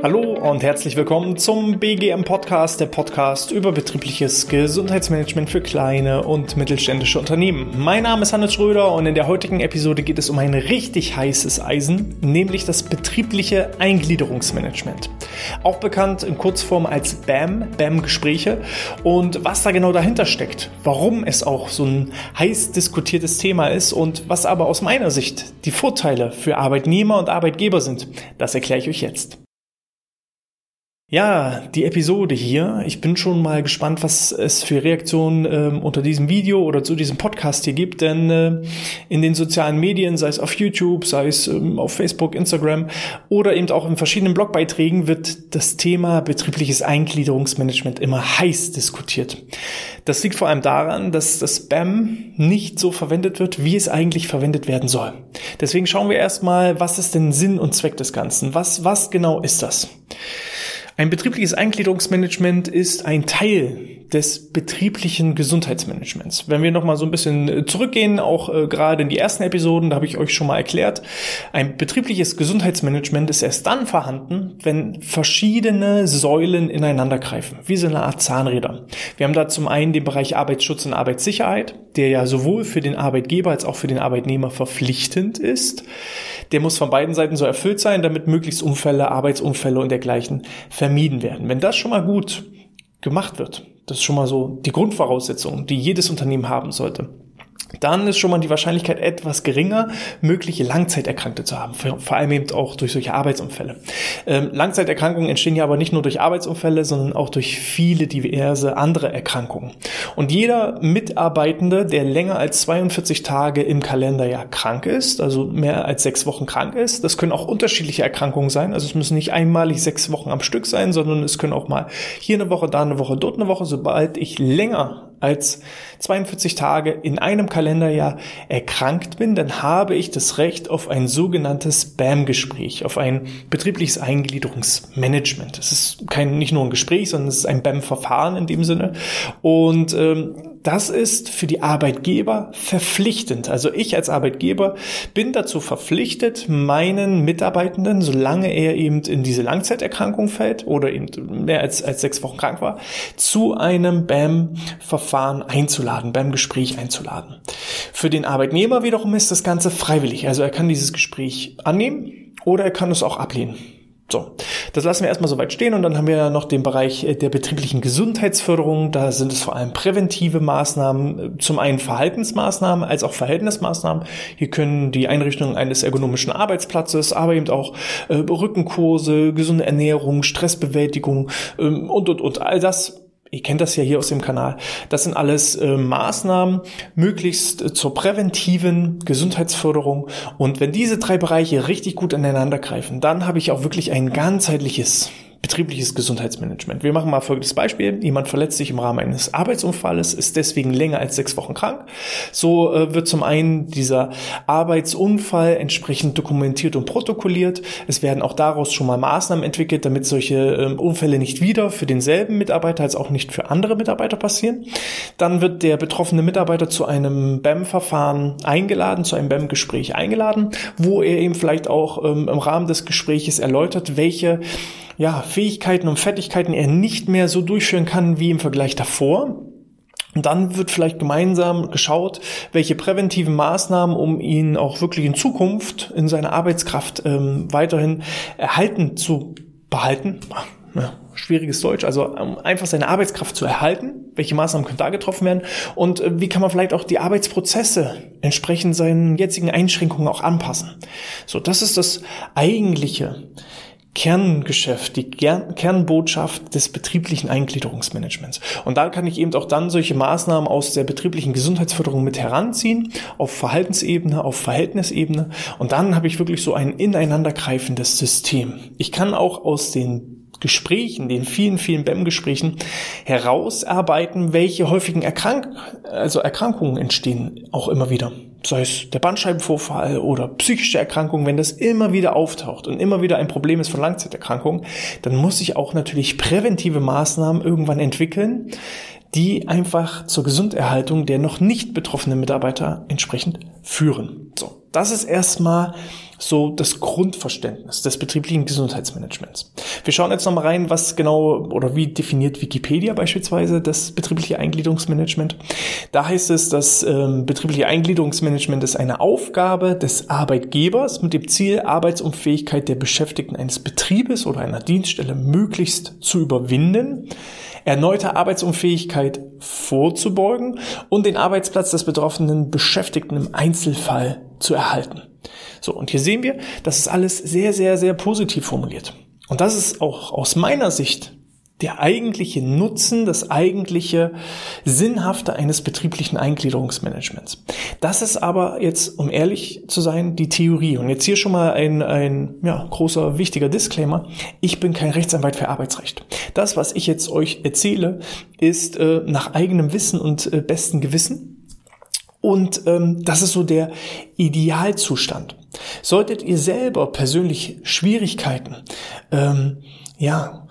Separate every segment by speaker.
Speaker 1: Hallo und herzlich willkommen zum BGM Podcast, der Podcast über betriebliches Gesundheitsmanagement für kleine und mittelständische Unternehmen. Mein Name ist Hannes Schröder und in der heutigen Episode geht es um ein richtig heißes Eisen, nämlich das betriebliche Eingliederungsmanagement. Auch bekannt in Kurzform als BAM, BAM-Gespräche und was da genau dahinter steckt, warum es auch so ein heiß diskutiertes Thema ist und was aber aus meiner Sicht die Vorteile für Arbeitnehmer und Arbeitgeber sind, das erkläre ich euch jetzt. Ja, die Episode hier. Ich bin schon mal gespannt, was es für Reaktionen ähm, unter diesem Video oder zu diesem Podcast hier gibt, denn äh, in den sozialen Medien, sei es auf YouTube, sei es ähm, auf Facebook, Instagram oder eben auch in verschiedenen Blogbeiträgen wird das Thema betriebliches Eingliederungsmanagement immer heiß diskutiert. Das liegt vor allem daran, dass das Spam nicht so verwendet wird, wie es eigentlich verwendet werden soll. Deswegen schauen wir erstmal, was ist denn Sinn und Zweck des Ganzen? Was, was genau ist das? Ein betriebliches Eingliederungsmanagement ist ein Teil des betrieblichen Gesundheitsmanagements. Wenn wir nochmal so ein bisschen äh, zurückgehen, auch äh, gerade in die ersten Episoden, da habe ich euch schon mal erklärt, ein betriebliches Gesundheitsmanagement ist erst dann vorhanden, wenn verschiedene Säulen ineinander greifen, wie so eine Art Zahnräder. Wir haben da zum einen den Bereich Arbeitsschutz und Arbeitssicherheit, der ja sowohl für den Arbeitgeber als auch für den Arbeitnehmer verpflichtend ist. Der muss von beiden Seiten so erfüllt sein, damit möglichst Unfälle, Arbeitsunfälle und dergleichen vermieden werden. Wenn das schon mal gut gemacht wird, das ist schon mal so die Grundvoraussetzung, die jedes Unternehmen haben sollte dann ist schon mal die Wahrscheinlichkeit etwas geringer, mögliche Langzeiterkrankte zu haben, vor allem eben auch durch solche Arbeitsunfälle. Ähm, Langzeiterkrankungen entstehen ja aber nicht nur durch Arbeitsunfälle, sondern auch durch viele diverse andere Erkrankungen. Und jeder Mitarbeitende, der länger als 42 Tage im Kalenderjahr krank ist, also mehr als sechs Wochen krank ist, das können auch unterschiedliche Erkrankungen sein, also es müssen nicht einmalig sechs Wochen am Stück sein, sondern es können auch mal hier eine Woche, da eine Woche, dort eine Woche, sobald ich länger als 42 Tage in einem Kalenderjahr erkrankt bin, dann habe ich das Recht auf ein sogenanntes BAM-Gespräch, auf ein betriebliches Eingliederungsmanagement. Es ist kein, nicht nur ein Gespräch, sondern es ist ein BAM-Verfahren in dem Sinne. Und ähm, das ist für die Arbeitgeber verpflichtend. Also ich als Arbeitgeber bin dazu verpflichtet, meinen Mitarbeitenden, solange er eben in diese Langzeiterkrankung fällt oder eben mehr als, als sechs Wochen krank war, zu einem BAM-Verfahren einzuladen, BAM-Gespräch einzuladen. Für den Arbeitnehmer wiederum ist das Ganze freiwillig. Also er kann dieses Gespräch annehmen oder er kann es auch ablehnen. So, das lassen wir erstmal soweit stehen und dann haben wir noch den Bereich äh, der betrieblichen Gesundheitsförderung. Da sind es vor allem präventive Maßnahmen, äh, zum einen Verhaltensmaßnahmen als auch Verhältnismaßnahmen. Hier können die Einrichtung eines ergonomischen Arbeitsplatzes, aber eben auch äh, Rückenkurse, gesunde Ernährung, Stressbewältigung ähm, und und und all das Ihr kennt das ja hier aus dem Kanal. Das sind alles äh, Maßnahmen, möglichst äh, zur präventiven Gesundheitsförderung. Und wenn diese drei Bereiche richtig gut ineinander greifen, dann habe ich auch wirklich ein ganzheitliches betriebliches Gesundheitsmanagement. Wir machen mal folgendes Beispiel. Jemand verletzt sich im Rahmen eines Arbeitsunfalles, ist deswegen länger als sechs Wochen krank. So äh, wird zum einen dieser Arbeitsunfall entsprechend dokumentiert und protokolliert. Es werden auch daraus schon mal Maßnahmen entwickelt, damit solche äh, Unfälle nicht wieder für denselben Mitarbeiter als auch nicht für andere Mitarbeiter passieren. Dann wird der betroffene Mitarbeiter zu einem BAM-Verfahren eingeladen, zu einem BAM-Gespräch eingeladen, wo er eben vielleicht auch ähm, im Rahmen des Gespräches erläutert, welche ja, Fähigkeiten und Fertigkeiten er nicht mehr so durchführen kann wie im Vergleich davor. Und dann wird vielleicht gemeinsam geschaut, welche präventiven Maßnahmen, um ihn auch wirklich in Zukunft in seiner Arbeitskraft ähm, weiterhin erhalten zu behalten. Ja, schwieriges Deutsch, also um einfach seine Arbeitskraft zu erhalten. Welche Maßnahmen können da getroffen werden? Und äh, wie kann man vielleicht auch die Arbeitsprozesse entsprechend seinen jetzigen Einschränkungen auch anpassen? So, das ist das eigentliche Kerngeschäft, die Kernbotschaft des betrieblichen Eingliederungsmanagements. Und da kann ich eben auch dann solche Maßnahmen aus der betrieblichen Gesundheitsförderung mit heranziehen, auf Verhaltensebene, auf Verhältnisebene. Und dann habe ich wirklich so ein ineinandergreifendes System. Ich kann auch aus den Gesprächen, den vielen, vielen BEM-Gesprächen herausarbeiten, welche häufigen Erkrank also Erkrankungen entstehen auch immer wieder sei es der Bandscheibenvorfall oder psychische Erkrankungen, wenn das immer wieder auftaucht und immer wieder ein Problem ist von Langzeiterkrankungen, dann muss ich auch natürlich präventive Maßnahmen irgendwann entwickeln, die einfach zur Gesunderhaltung der noch nicht betroffenen Mitarbeiter entsprechend führen. So, das ist erstmal so das Grundverständnis des betrieblichen Gesundheitsmanagements. Wir schauen jetzt nochmal rein, was genau oder wie definiert Wikipedia beispielsweise das betriebliche Eingliederungsmanagement. Da heißt es, das ähm, betriebliche Eingliederungsmanagement ist eine Aufgabe des Arbeitgebers mit dem Ziel, Arbeitsunfähigkeit der Beschäftigten eines Betriebes oder einer Dienststelle möglichst zu überwinden erneute Arbeitsunfähigkeit vorzubeugen und den Arbeitsplatz des betroffenen Beschäftigten im Einzelfall zu erhalten. So, und hier sehen wir, das ist alles sehr, sehr, sehr positiv formuliert. Und das ist auch aus meiner Sicht der eigentliche Nutzen, das eigentliche Sinnhafte eines betrieblichen Eingliederungsmanagements. Das ist aber jetzt, um ehrlich zu sein, die Theorie. Und jetzt hier schon mal ein, ein ja, großer, wichtiger Disclaimer. Ich bin kein Rechtsanwalt für Arbeitsrecht. Das, was ich jetzt euch erzähle, ist äh, nach eigenem Wissen und äh, besten Gewissen. Und ähm, das ist so der Idealzustand. Solltet ihr selber persönlich Schwierigkeiten, ähm, ja,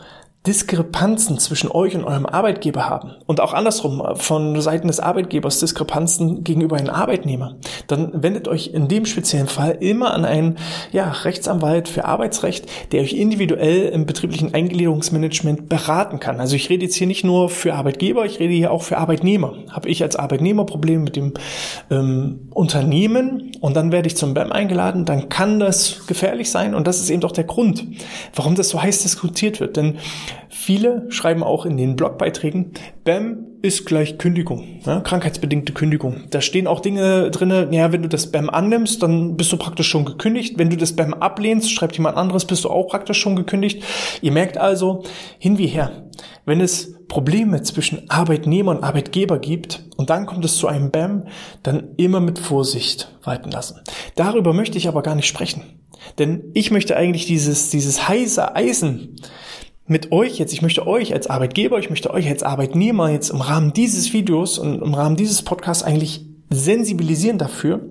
Speaker 1: Diskrepanzen zwischen euch und eurem Arbeitgeber haben und auch andersrum von Seiten des Arbeitgebers Diskrepanzen gegenüber einem Arbeitnehmer, dann wendet euch in dem speziellen Fall immer an einen ja, Rechtsanwalt für Arbeitsrecht, der euch individuell im betrieblichen Eingliederungsmanagement beraten kann. Also ich rede jetzt hier nicht nur für Arbeitgeber, ich rede hier auch für Arbeitnehmer. Habe ich als Arbeitnehmer Probleme mit dem ähm, Unternehmen und dann werde ich zum BAM eingeladen, dann kann das gefährlich sein und das ist eben doch der Grund, warum das so heiß diskutiert wird. Denn Viele schreiben auch in den Blogbeiträgen, BAM ist gleich Kündigung, ja, krankheitsbedingte Kündigung. Da stehen auch Dinge drinne, ja, wenn du das BAM annimmst, dann bist du praktisch schon gekündigt. Wenn du das BAM ablehnst, schreibt jemand anderes, bist du auch praktisch schon gekündigt. Ihr merkt also, hin wie her, wenn es Probleme zwischen Arbeitnehmer und Arbeitgeber gibt und dann kommt es zu einem BAM, dann immer mit Vorsicht walten lassen. Darüber möchte ich aber gar nicht sprechen. Denn ich möchte eigentlich dieses, dieses heiße Eisen mit euch jetzt, ich möchte euch als Arbeitgeber, ich möchte euch als Arbeitnehmer jetzt im Rahmen dieses Videos und im Rahmen dieses Podcasts eigentlich sensibilisieren dafür,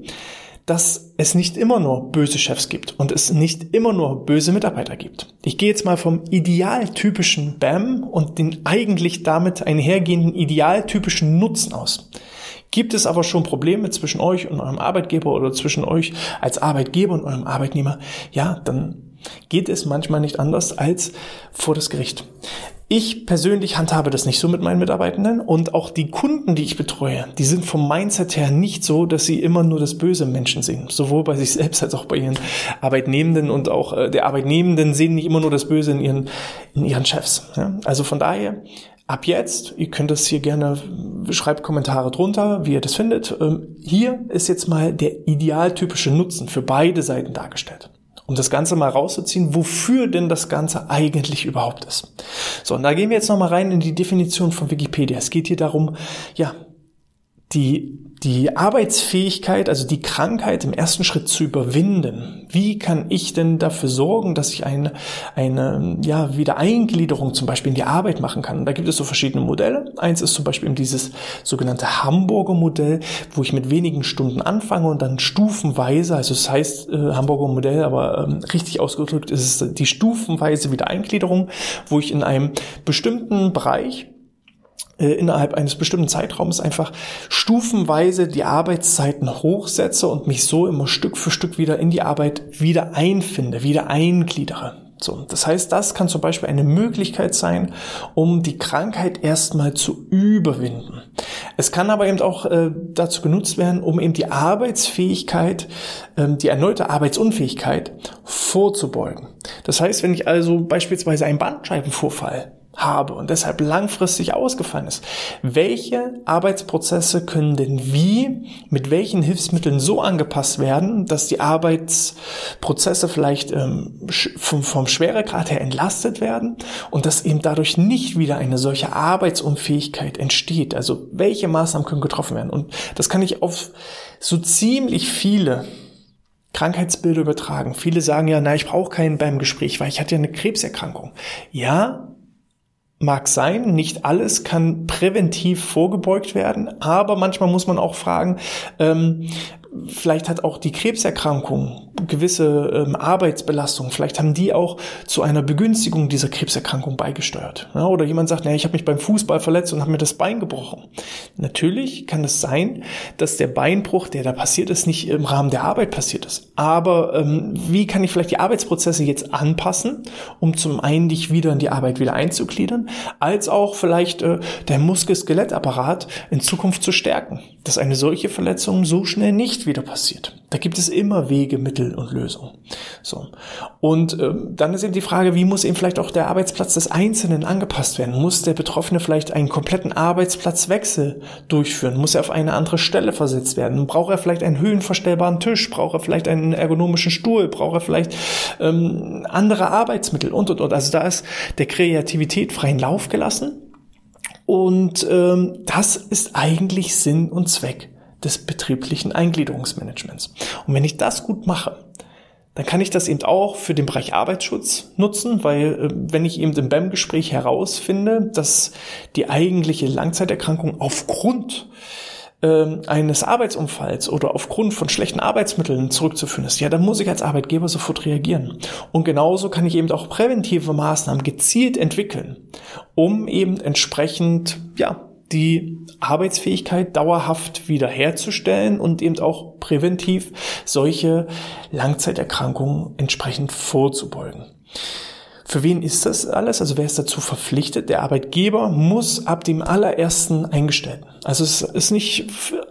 Speaker 1: dass es nicht immer nur böse Chefs gibt und es nicht immer nur böse Mitarbeiter gibt. Ich gehe jetzt mal vom idealtypischen BAM und den eigentlich damit einhergehenden idealtypischen Nutzen aus. Gibt es aber schon Probleme zwischen euch und eurem Arbeitgeber oder zwischen euch als Arbeitgeber und eurem Arbeitnehmer? Ja, dann geht es manchmal nicht anders als vor das Gericht. Ich persönlich handhabe das nicht so mit meinen Mitarbeitenden und auch die Kunden, die ich betreue, die sind vom Mindset her nicht so, dass sie immer nur das böse Menschen sehen. Sowohl bei sich selbst als auch bei ihren Arbeitnehmenden und auch äh, der Arbeitnehmenden sehen nicht immer nur das Böse in ihren, in ihren Chefs. Also von daher, ab jetzt, ihr könnt das hier gerne, schreibt Kommentare drunter, wie ihr das findet. Ähm, hier ist jetzt mal der idealtypische Nutzen für beide Seiten dargestellt um das Ganze mal rauszuziehen, wofür denn das Ganze eigentlich überhaupt ist. So, und da gehen wir jetzt nochmal rein in die Definition von Wikipedia. Es geht hier darum, ja, die, die Arbeitsfähigkeit, also die Krankheit im ersten Schritt zu überwinden. Wie kann ich denn dafür sorgen, dass ich eine, eine ja, Wiedereingliederung zum Beispiel in die Arbeit machen kann? Da gibt es so verschiedene Modelle. Eins ist zum Beispiel dieses sogenannte Hamburger Modell, wo ich mit wenigen Stunden anfange und dann stufenweise, also es heißt äh, Hamburger Modell, aber ähm, richtig ausgedrückt ist es die stufenweise Wiedereingliederung, wo ich in einem bestimmten Bereich innerhalb eines bestimmten Zeitraums einfach stufenweise die Arbeitszeiten hochsetze und mich so immer Stück für Stück wieder in die Arbeit wieder einfinde, wieder eingliedere. So, das heißt, das kann zum Beispiel eine Möglichkeit sein, um die Krankheit erstmal zu überwinden. Es kann aber eben auch äh, dazu genutzt werden, um eben die Arbeitsfähigkeit, ähm, die erneute Arbeitsunfähigkeit vorzubeugen. Das heißt, wenn ich also beispielsweise einen Bandscheibenvorfall habe und deshalb langfristig ausgefallen ist. Welche Arbeitsprozesse können denn wie mit welchen Hilfsmitteln so angepasst werden, dass die Arbeitsprozesse vielleicht ähm, vom, vom Schweregrad her entlastet werden und dass eben dadurch nicht wieder eine solche Arbeitsunfähigkeit entsteht? Also welche Maßnahmen können getroffen werden? Und das kann ich auf so ziemlich viele Krankheitsbilder übertragen. Viele sagen ja, na, ich brauche keinen beim Gespräch, weil ich hatte ja eine Krebserkrankung. Ja, Mag sein, nicht alles kann präventiv vorgebeugt werden, aber manchmal muss man auch fragen, ähm, vielleicht hat auch die Krebserkrankung gewisse ähm, Arbeitsbelastung, vielleicht haben die auch zu einer Begünstigung dieser Krebserkrankung beigesteuert. Ja, oder jemand sagt, naja, ich habe mich beim Fußball verletzt und habe mir das Bein gebrochen. Natürlich kann es sein, dass der Beinbruch, der da passiert ist, nicht im Rahmen der Arbeit passiert ist. Aber ähm, wie kann ich vielleicht die Arbeitsprozesse jetzt anpassen, um zum einen dich wieder in die Arbeit wieder einzugliedern, als auch vielleicht äh, der Muskel-Skelettapparat in Zukunft zu stärken, dass eine solche Verletzung so schnell nicht wieder passiert. Da gibt es immer Wege, Mittel und Lösungen. So. Und ähm, dann ist eben die Frage, wie muss eben vielleicht auch der Arbeitsplatz des Einzelnen angepasst werden? Muss der Betroffene vielleicht einen kompletten Arbeitsplatzwechsel durchführen? Muss er auf eine andere Stelle versetzt werden? Braucht er vielleicht einen höhenverstellbaren Tisch? Braucht er vielleicht einen ergonomischen Stuhl? Braucht er vielleicht ähm, andere Arbeitsmittel und und und? Also da ist der Kreativität freien Lauf gelassen. Und ähm, das ist eigentlich Sinn und Zweck des betrieblichen Eingliederungsmanagements. Und wenn ich das gut mache, dann kann ich das eben auch für den Bereich Arbeitsschutz nutzen, weil äh, wenn ich eben im BEM-Gespräch herausfinde, dass die eigentliche Langzeiterkrankung aufgrund äh, eines Arbeitsunfalls oder aufgrund von schlechten Arbeitsmitteln zurückzuführen ist, ja, dann muss ich als Arbeitgeber sofort reagieren. Und genauso kann ich eben auch präventive Maßnahmen gezielt entwickeln, um eben entsprechend, ja, die Arbeitsfähigkeit dauerhaft wiederherzustellen und eben auch präventiv solche Langzeiterkrankungen entsprechend vorzubeugen. Für wen ist das alles? Also wer ist dazu verpflichtet? Der Arbeitgeber muss ab dem allerersten Eingestellten. Also es ist nicht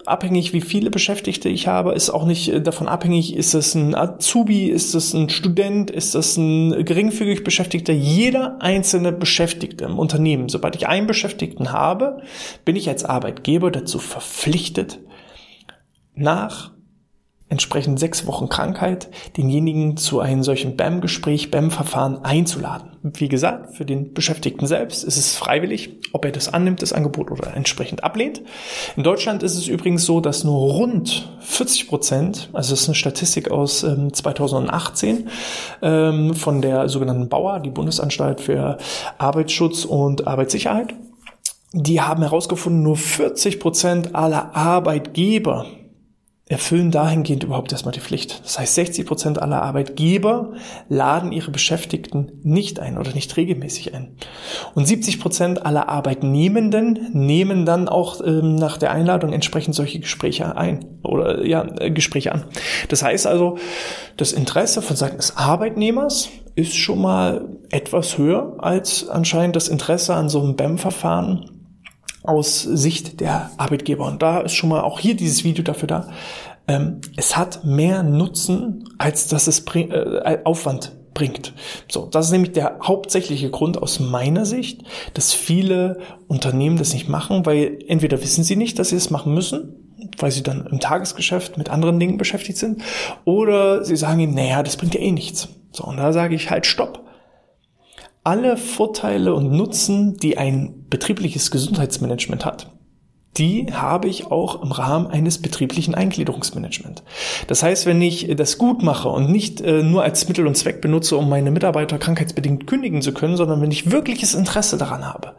Speaker 1: abhängig, wie viele Beschäftigte ich habe, ist auch nicht äh, davon abhängig, ist es ein Azubi, ist es ein Student, ist es ein geringfügig Beschäftigter. Jeder einzelne Beschäftigte im Unternehmen, sobald ich einen Beschäftigten habe, bin ich als Arbeitgeber dazu verpflichtet, nach entsprechend sechs Wochen Krankheit denjenigen zu einem solchen BAM-Gespräch, BAM-Verfahren einzuladen. Wie gesagt, für den Beschäftigten selbst ist es freiwillig, ob er das annimmt, das Angebot oder entsprechend ablehnt. In Deutschland ist es übrigens so, dass nur rund 40 Prozent, also das ist eine Statistik aus ähm, 2018 ähm, von der sogenannten Bauer, die Bundesanstalt für Arbeitsschutz und Arbeitssicherheit, die haben herausgefunden, nur 40 Prozent aller Arbeitgeber erfüllen dahingehend überhaupt erstmal die Pflicht. Das heißt, 60 Prozent aller Arbeitgeber laden ihre Beschäftigten nicht ein oder nicht regelmäßig ein. Und 70 Prozent aller Arbeitnehmenden nehmen dann auch ähm, nach der Einladung entsprechend solche Gespräche ein oder ja, äh, Gespräche an. Das heißt also, das Interesse von Seiten des Arbeitnehmers ist schon mal etwas höher als anscheinend das Interesse an so einem BEM-Verfahren aus Sicht der Arbeitgeber. Und da ist schon mal auch hier dieses Video dafür da. Ähm, es hat mehr Nutzen, als dass es bring, äh, Aufwand bringt. So, das ist nämlich der hauptsächliche Grund aus meiner Sicht, dass viele Unternehmen das nicht machen, weil entweder wissen sie nicht, dass sie es machen müssen, weil sie dann im Tagesgeschäft mit anderen Dingen beschäftigt sind, oder sie sagen ihnen, naja, das bringt ja eh nichts. So, und da sage ich halt, stopp alle Vorteile und Nutzen, die ein betriebliches Gesundheitsmanagement hat, die habe ich auch im Rahmen eines betrieblichen Eingliederungsmanagement. Das heißt, wenn ich das gut mache und nicht äh, nur als Mittel und Zweck benutze, um meine Mitarbeiter krankheitsbedingt kündigen zu können, sondern wenn ich wirkliches Interesse daran habe,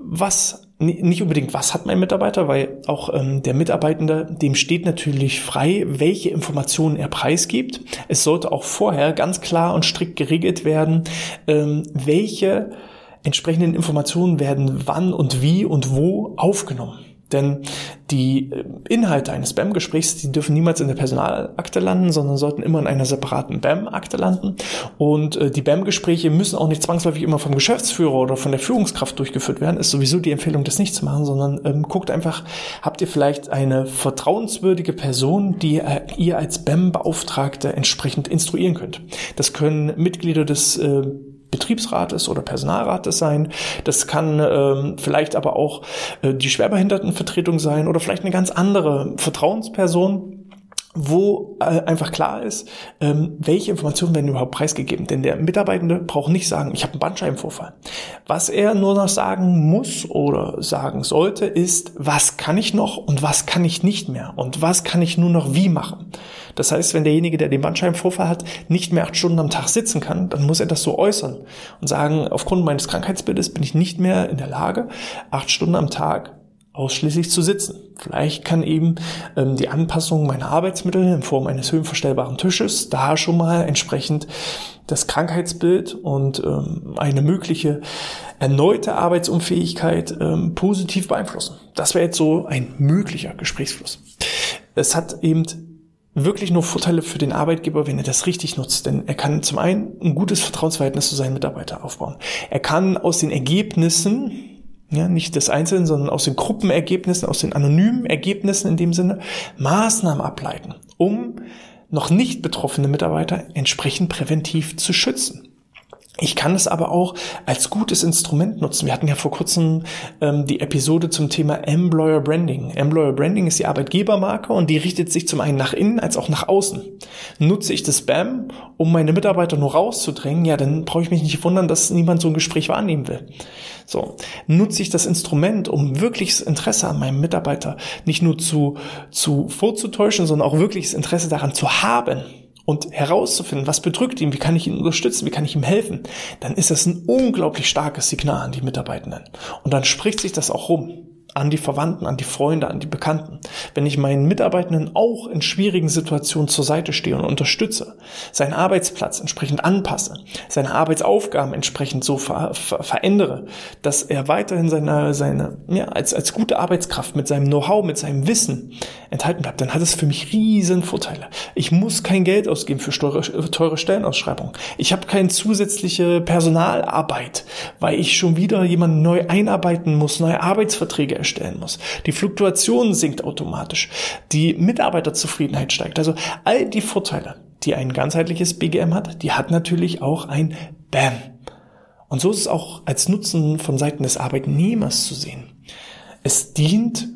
Speaker 1: was nicht unbedingt was hat mein Mitarbeiter, weil auch ähm, der Mitarbeitende, dem steht natürlich frei, welche Informationen er preisgibt. Es sollte auch vorher ganz klar und strikt geregelt werden, ähm, welche entsprechenden Informationen werden wann und wie und wo aufgenommen. Denn die äh, Inhalte eines BAM-Gesprächs, die dürfen niemals in der Personalakte landen, sondern sollten immer in einer separaten BAM-Akte landen. Und äh, die BAM-Gespräche müssen auch nicht zwangsläufig immer vom Geschäftsführer oder von der Führungskraft durchgeführt werden. Ist sowieso die Empfehlung, das nicht zu machen, sondern ähm, guckt einfach, habt ihr vielleicht eine vertrauenswürdige Person, die äh, ihr als BAM-Beauftragte entsprechend instruieren könnt. Das können Mitglieder des äh, Betriebsrates oder Personalrates sein. Das kann ähm, vielleicht aber auch äh, die Schwerbehindertenvertretung sein oder vielleicht eine ganz andere Vertrauensperson wo äh, einfach klar ist, ähm, welche Informationen werden überhaupt preisgegeben. Denn der Mitarbeitende braucht nicht sagen, ich habe einen Bandscheibenvorfall. Was er nur noch sagen muss oder sagen sollte, ist, was kann ich noch und was kann ich nicht mehr und was kann ich nur noch wie machen. Das heißt, wenn derjenige, der den Bandscheibenvorfall hat, nicht mehr acht Stunden am Tag sitzen kann, dann muss er das so äußern und sagen, aufgrund meines Krankheitsbildes bin ich nicht mehr in der Lage, acht Stunden am Tag ausschließlich zu sitzen. Vielleicht kann eben ähm, die Anpassung meiner Arbeitsmittel in Form eines höhenverstellbaren Tisches da schon mal entsprechend das Krankheitsbild und ähm, eine mögliche erneute Arbeitsunfähigkeit ähm, positiv beeinflussen. Das wäre jetzt so ein möglicher Gesprächsfluss. Es hat eben wirklich nur Vorteile für den Arbeitgeber, wenn er das richtig nutzt. Denn er kann zum einen ein gutes Vertrauensverhältnis zu seinen Mitarbeitern aufbauen. Er kann aus den Ergebnissen ja, nicht des Einzelnen, sondern aus den Gruppenergebnissen, aus den anonymen Ergebnissen in dem Sinne, Maßnahmen ableiten, um noch nicht betroffene Mitarbeiter entsprechend präventiv zu schützen. Ich kann es aber auch als gutes Instrument nutzen. Wir hatten ja vor kurzem ähm, die Episode zum Thema Employer Branding. Employer Branding ist die Arbeitgebermarke und die richtet sich zum einen nach innen als auch nach außen. Nutze ich das Spam, um meine Mitarbeiter nur rauszudrängen, ja, dann brauche ich mich nicht wundern, dass niemand so ein Gespräch wahrnehmen will. So, nutze ich das Instrument, um wirkliches Interesse an meinem Mitarbeiter nicht nur zu, zu vorzutäuschen, sondern auch wirkliches Interesse daran zu haben, und herauszufinden, was bedrückt ihn, wie kann ich ihn unterstützen, wie kann ich ihm helfen, dann ist das ein unglaublich starkes Signal an die Mitarbeitenden. Und dann spricht sich das auch rum an die Verwandten, an die Freunde, an die Bekannten. Wenn ich meinen Mitarbeitenden auch in schwierigen Situationen zur Seite stehe und unterstütze, seinen Arbeitsplatz entsprechend anpasse, seine Arbeitsaufgaben entsprechend so ver ver verändere, dass er weiterhin seine, seine, ja, als, als gute Arbeitskraft mit seinem Know-how, mit seinem Wissen enthalten bleibt, dann hat es für mich riesen Vorteile. Ich muss kein Geld ausgeben für teure, teure Stellenausschreibungen. Ich habe keine zusätzliche Personalarbeit, weil ich schon wieder jemanden neu einarbeiten muss, neue Arbeitsverträge erstellen muss. Die Fluktuation sinkt automatisch. Die Mitarbeiterzufriedenheit steigt. Also all die Vorteile, die ein ganzheitliches BGM hat, die hat natürlich auch ein BAM. Und so ist es auch als Nutzen von Seiten des Arbeitnehmers zu sehen. Es dient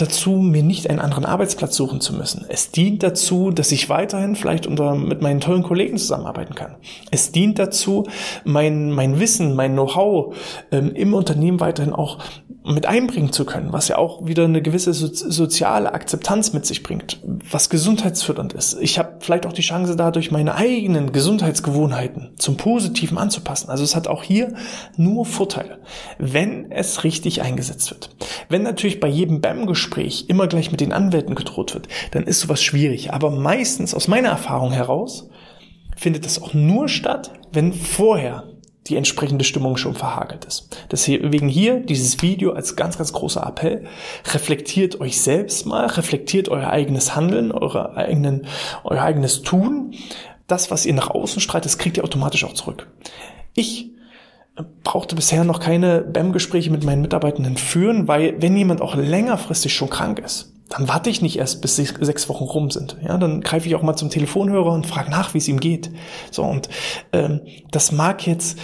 Speaker 1: dazu, mir nicht einen anderen Arbeitsplatz suchen zu müssen. Es dient dazu, dass ich weiterhin vielleicht unter, mit meinen tollen Kollegen zusammenarbeiten kann. Es dient dazu, mein, mein Wissen, mein Know-how ähm, im Unternehmen weiterhin auch mit einbringen zu können, was ja auch wieder eine gewisse so soziale Akzeptanz mit sich bringt, was gesundheitsfördernd ist. Ich habe vielleicht auch die Chance dadurch meine eigenen Gesundheitsgewohnheiten zum Positiven anzupassen. Also es hat auch hier nur Vorteile, wenn es richtig eingesetzt wird. Wenn natürlich bei jedem BAM-Gespräch immer gleich mit den Anwälten gedroht wird, dann ist sowas schwierig. Aber meistens aus meiner Erfahrung heraus findet das auch nur statt, wenn vorher die entsprechende Stimmung schon verhagelt ist. Deswegen hier dieses Video als ganz, ganz großer Appell. Reflektiert euch selbst mal, reflektiert euer eigenes Handeln, eure eigenen, euer eigenes Tun. Das, was ihr nach außen strahlt, das kriegt ihr automatisch auch zurück. Ich brauchte bisher noch keine BAM-Gespräche mit meinen Mitarbeitenden führen, weil wenn jemand auch längerfristig schon krank ist, dann warte ich nicht erst, bis sechs Wochen rum sind. Ja, dann greife ich auch mal zum Telefonhörer und frage nach, wie es ihm geht. So und ähm, das mag jetzt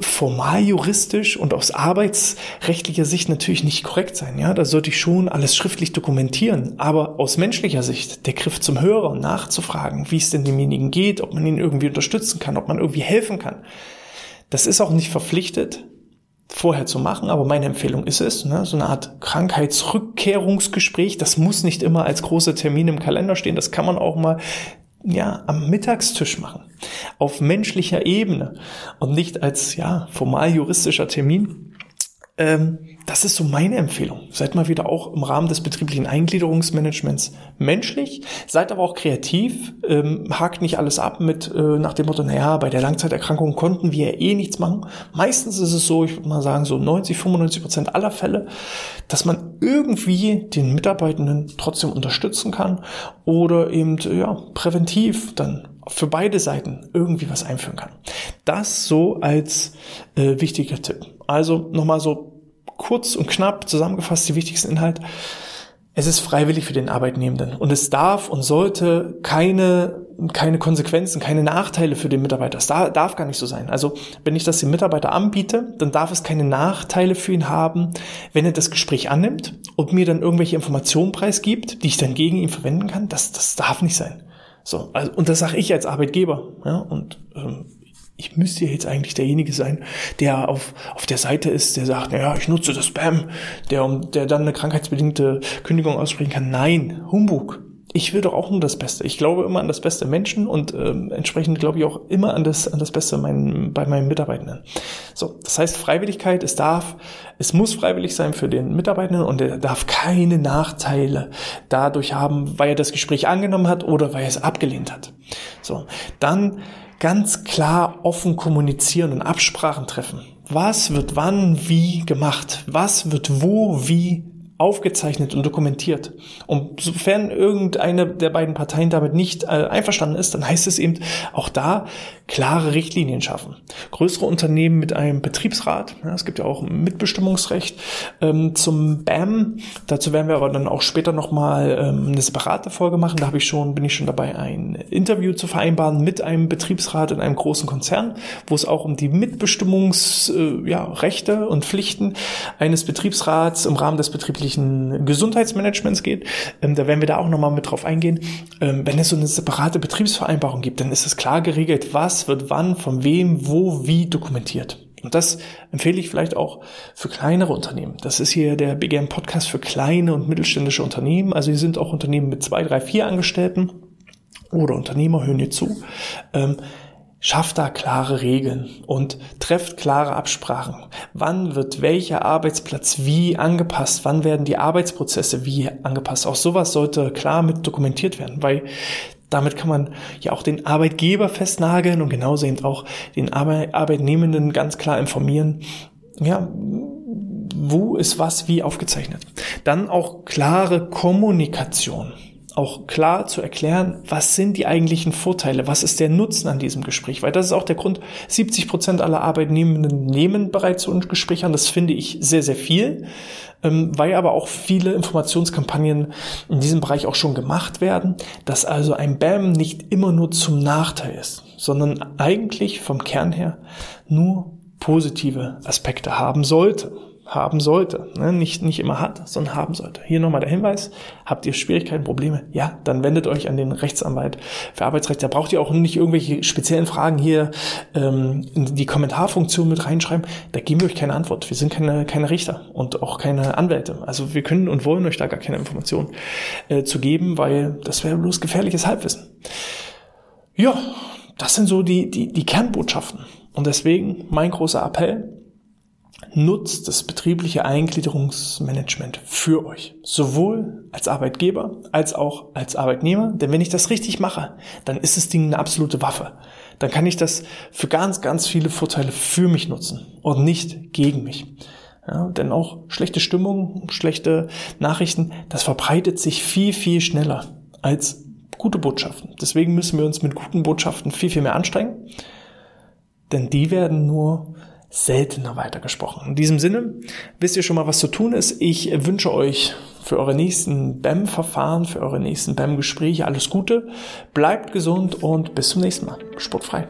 Speaker 1: formal juristisch und aus arbeitsrechtlicher Sicht natürlich nicht korrekt sein. Ja, da sollte ich schon alles schriftlich dokumentieren. Aber aus menschlicher Sicht der Griff zum Hörer nachzufragen, wie es denn demjenigen geht, ob man ihn irgendwie unterstützen kann, ob man irgendwie helfen kann. Das ist auch nicht verpflichtet vorher zu machen, aber meine Empfehlung ist es, ne, so eine Art Krankheitsrückkehrungsgespräch, das muss nicht immer als großer Termin im Kalender stehen, das kann man auch mal ja, am Mittagstisch machen, auf menschlicher Ebene und nicht als ja, formal juristischer Termin. Ähm, das ist so meine Empfehlung. Seid mal wieder auch im Rahmen des betrieblichen Eingliederungsmanagements menschlich, seid aber auch kreativ, ähm, hakt nicht alles ab mit äh, nach dem Motto, naja, bei der Langzeiterkrankung konnten wir eh nichts machen. Meistens ist es so, ich würde mal sagen, so 90, 95 Prozent aller Fälle, dass man irgendwie den Mitarbeitenden trotzdem unterstützen kann oder eben ja, präventiv dann für beide Seiten irgendwie was einführen kann. Das so als äh, wichtiger Tipp. Also nochmal so kurz und knapp zusammengefasst die wichtigsten Inhalte. Es ist freiwillig für den Arbeitnehmenden und es darf und sollte keine, keine Konsequenzen, keine Nachteile für den Mitarbeiter. Es darf, darf gar nicht so sein. Also wenn ich das dem Mitarbeiter anbiete, dann darf es keine Nachteile für ihn haben, wenn er das Gespräch annimmt und mir dann irgendwelche Informationen preisgibt, die ich dann gegen ihn verwenden kann. Das, das darf nicht sein. So, also, und das sage ich als Arbeitgeber. Ja, und ähm, ich müsste jetzt eigentlich derjenige sein, der auf, auf der Seite ist, der sagt, naja, ich nutze das Spam, der, der dann eine krankheitsbedingte Kündigung aussprechen kann. Nein, Humbug. Ich will doch auch nur das Beste. Ich glaube immer an das Beste Menschen und ähm, entsprechend glaube ich auch immer an das, an das Beste mein, bei meinen Mitarbeitenden. So, das heißt Freiwilligkeit, es darf, es muss freiwillig sein für den Mitarbeitenden und er darf keine Nachteile dadurch haben, weil er das Gespräch angenommen hat oder weil er es abgelehnt hat. So, dann ganz klar offen kommunizieren und Absprachen treffen. Was wird wann wie gemacht? Was wird wo wie aufgezeichnet und dokumentiert. Und sofern irgendeine der beiden Parteien damit nicht äh, einverstanden ist, dann heißt es eben auch da klare Richtlinien schaffen. Größere Unternehmen mit einem Betriebsrat, es gibt ja auch ein Mitbestimmungsrecht ähm, zum BAM. Dazu werden wir aber dann auch später nochmal ähm, eine separate Folge machen. Da habe ich schon, bin ich schon dabei, ein Interview zu vereinbaren mit einem Betriebsrat in einem großen Konzern, wo es auch um die Mitbestimmungsrechte äh, ja, und Pflichten eines Betriebsrats im Rahmen des betrieblichen Gesundheitsmanagements geht. Ähm, da werden wir da auch nochmal mit drauf eingehen. Ähm, wenn es so eine separate Betriebsvereinbarung gibt, dann ist es klar geregelt, was wird wann, von wem, wo, wie dokumentiert. Und das empfehle ich vielleicht auch für kleinere Unternehmen. Das ist hier der BGM Podcast für kleine und mittelständische Unternehmen. Also hier sind auch Unternehmen mit zwei, drei, vier Angestellten oder Unternehmer hören hier zu. Ähm, schafft da klare Regeln und trefft klare Absprachen. Wann wird welcher Arbeitsplatz wie angepasst? Wann werden die Arbeitsprozesse wie angepasst? Auch sowas sollte klar mit dokumentiert werden, weil damit kann man ja auch den Arbeitgeber festnageln und genauso eben auch den Arbeitnehmenden ganz klar informieren, ja, wo ist was wie aufgezeichnet. Dann auch klare Kommunikation auch klar zu erklären, was sind die eigentlichen Vorteile, was ist der Nutzen an diesem Gespräch, weil das ist auch der Grund, 70 Prozent aller Arbeitnehmenden nehmen bereits so ein Gespräch an, das finde ich sehr, sehr viel, ähm, weil aber auch viele Informationskampagnen in diesem Bereich auch schon gemacht werden, dass also ein BAM nicht immer nur zum Nachteil ist, sondern eigentlich vom Kern her nur positive Aspekte haben sollte haben sollte. Ne? Nicht, nicht immer hat, sondern haben sollte. Hier nochmal der Hinweis. Habt ihr Schwierigkeiten, Probleme? Ja, dann wendet euch an den Rechtsanwalt für Arbeitsrecht. Da braucht ihr auch nicht irgendwelche speziellen Fragen hier ähm, in die Kommentarfunktion mit reinschreiben. Da geben wir euch keine Antwort. Wir sind keine, keine Richter und auch keine Anwälte. Also wir können und wollen euch da gar keine Informationen äh, zu geben, weil das wäre bloß gefährliches Halbwissen. Ja, das sind so die, die, die Kernbotschaften. Und deswegen mein großer Appell, nutzt das betriebliche Eingliederungsmanagement für euch. Sowohl als Arbeitgeber als auch als Arbeitnehmer. Denn wenn ich das richtig mache, dann ist das Ding eine absolute Waffe. Dann kann ich das für ganz, ganz viele Vorteile für mich nutzen und nicht gegen mich. Ja, denn auch schlechte Stimmung, schlechte Nachrichten, das verbreitet sich viel, viel schneller als gute Botschaften. Deswegen müssen wir uns mit guten Botschaften viel, viel mehr anstrengen. Denn die werden nur seltener weitergesprochen. In diesem Sinne wisst ihr schon mal, was zu tun ist. Ich wünsche euch für eure nächsten BAM-Verfahren, für eure nächsten BAM-Gespräche alles Gute. Bleibt gesund und bis zum nächsten Mal. Sportfrei.